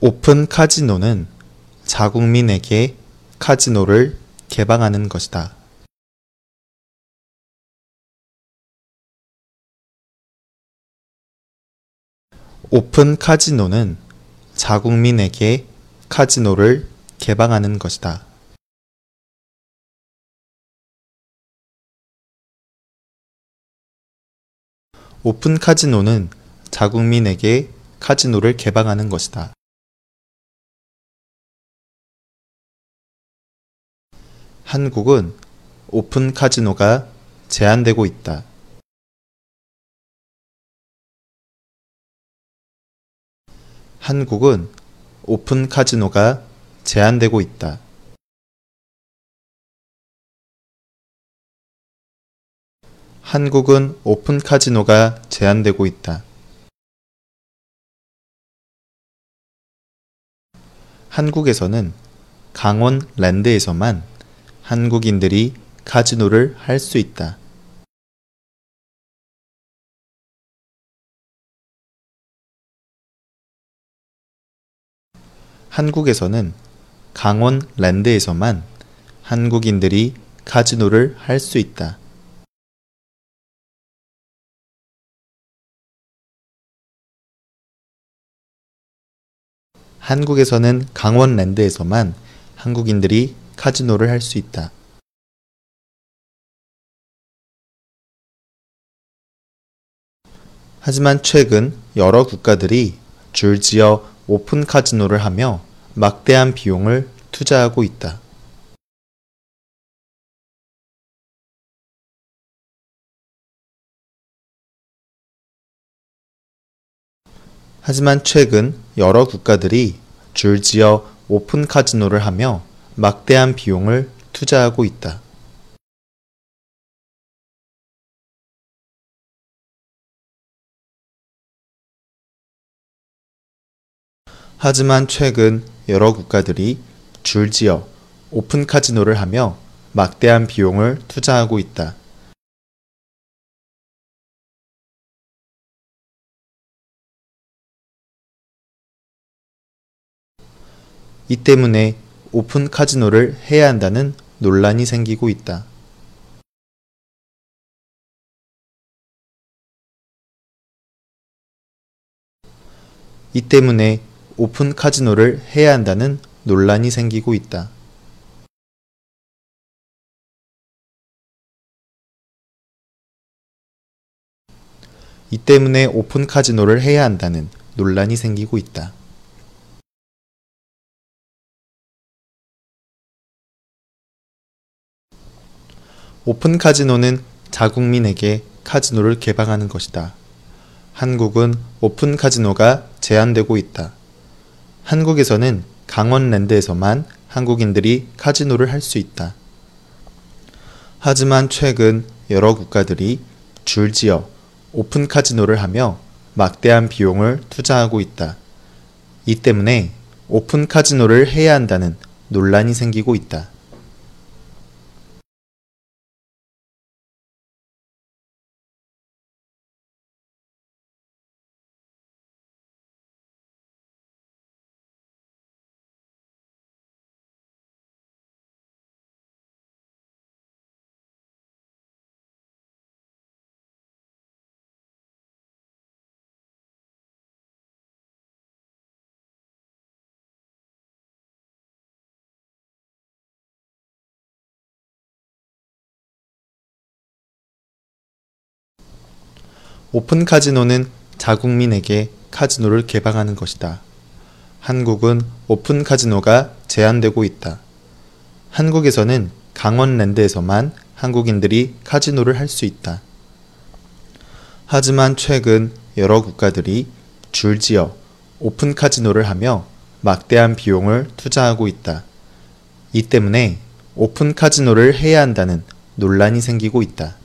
오픈 카지노는 자국민에게 카지노를 개방하는 것이다. 오픈 카지노는 자국민에게 카지노를 개방하는 것이다. 오픈 카지노는 자국민에게 카지노를 개방하는 것이다. 한국은 오픈 카지노가 제한되고 있다. 한국은 오픈 카지노가 제한되고 있다. 한국은 오픈 카지노가 제한되고 있다. 한국에서는 강원 랜드에서만 한국인들이 카지노를 할 수 있다. 한국에서는 강원 랜드에서만 한국인들이 카지노를 할 수 있다. 한국에서는 강원랜드에서만 한국인들이 카지노를 할 수 있다. 하지만 최근 여러 국가들이 줄지어 오픈 카지노를 하며 막대한 비용을 투자하고 있다. 하지만 최근 여러 국가들이 줄지어 오픈 카지노를 하며 막대한 비용을 투자하고 있다. 하지만 최근 여러 국가들이 줄지어 오픈 카지노를 하며 막대한 비용을 투자하고 있다. 이 때문에 오픈 카지노를 해야 한다는 논란이 생기고 있다. 이 때문에 오픈 카지노를 해야 한다는 논란이 생기고 있다. 이 때문에 오픈 카지노를 해야 한다는 논란이 생기고 있다. 오픈 카지노는 자국민에게 카지노를 개방하는 것이다. 한국은 오픈 카지노가 제한되고 있다. 한국에서는 강원랜드에서만 한국인들이 카지노를 할 수 있다. 하지만 최근 여러 국가들이 줄지어 오픈 카지노를 하며 막대한 비용을 투자하고 있다. 이 때문에 오픈 카지노를 해야 한다는 논란이 생기고 있다. 오픈 카지노는 자국민에게 카지노를 개방하는 것이다. 한국은 오픈 카지노가 제한되고 있다. 한국에서는 강원랜드에서만 한국인들이 카지노를 할 수 있다. 하지만 최근 여러 국가들이 줄지어 오픈 카지노를 하며 막대한 비용을 투자하고 있다. 이 때문에 오픈 카지노를 해야 한다는 논란이 생기고 있다.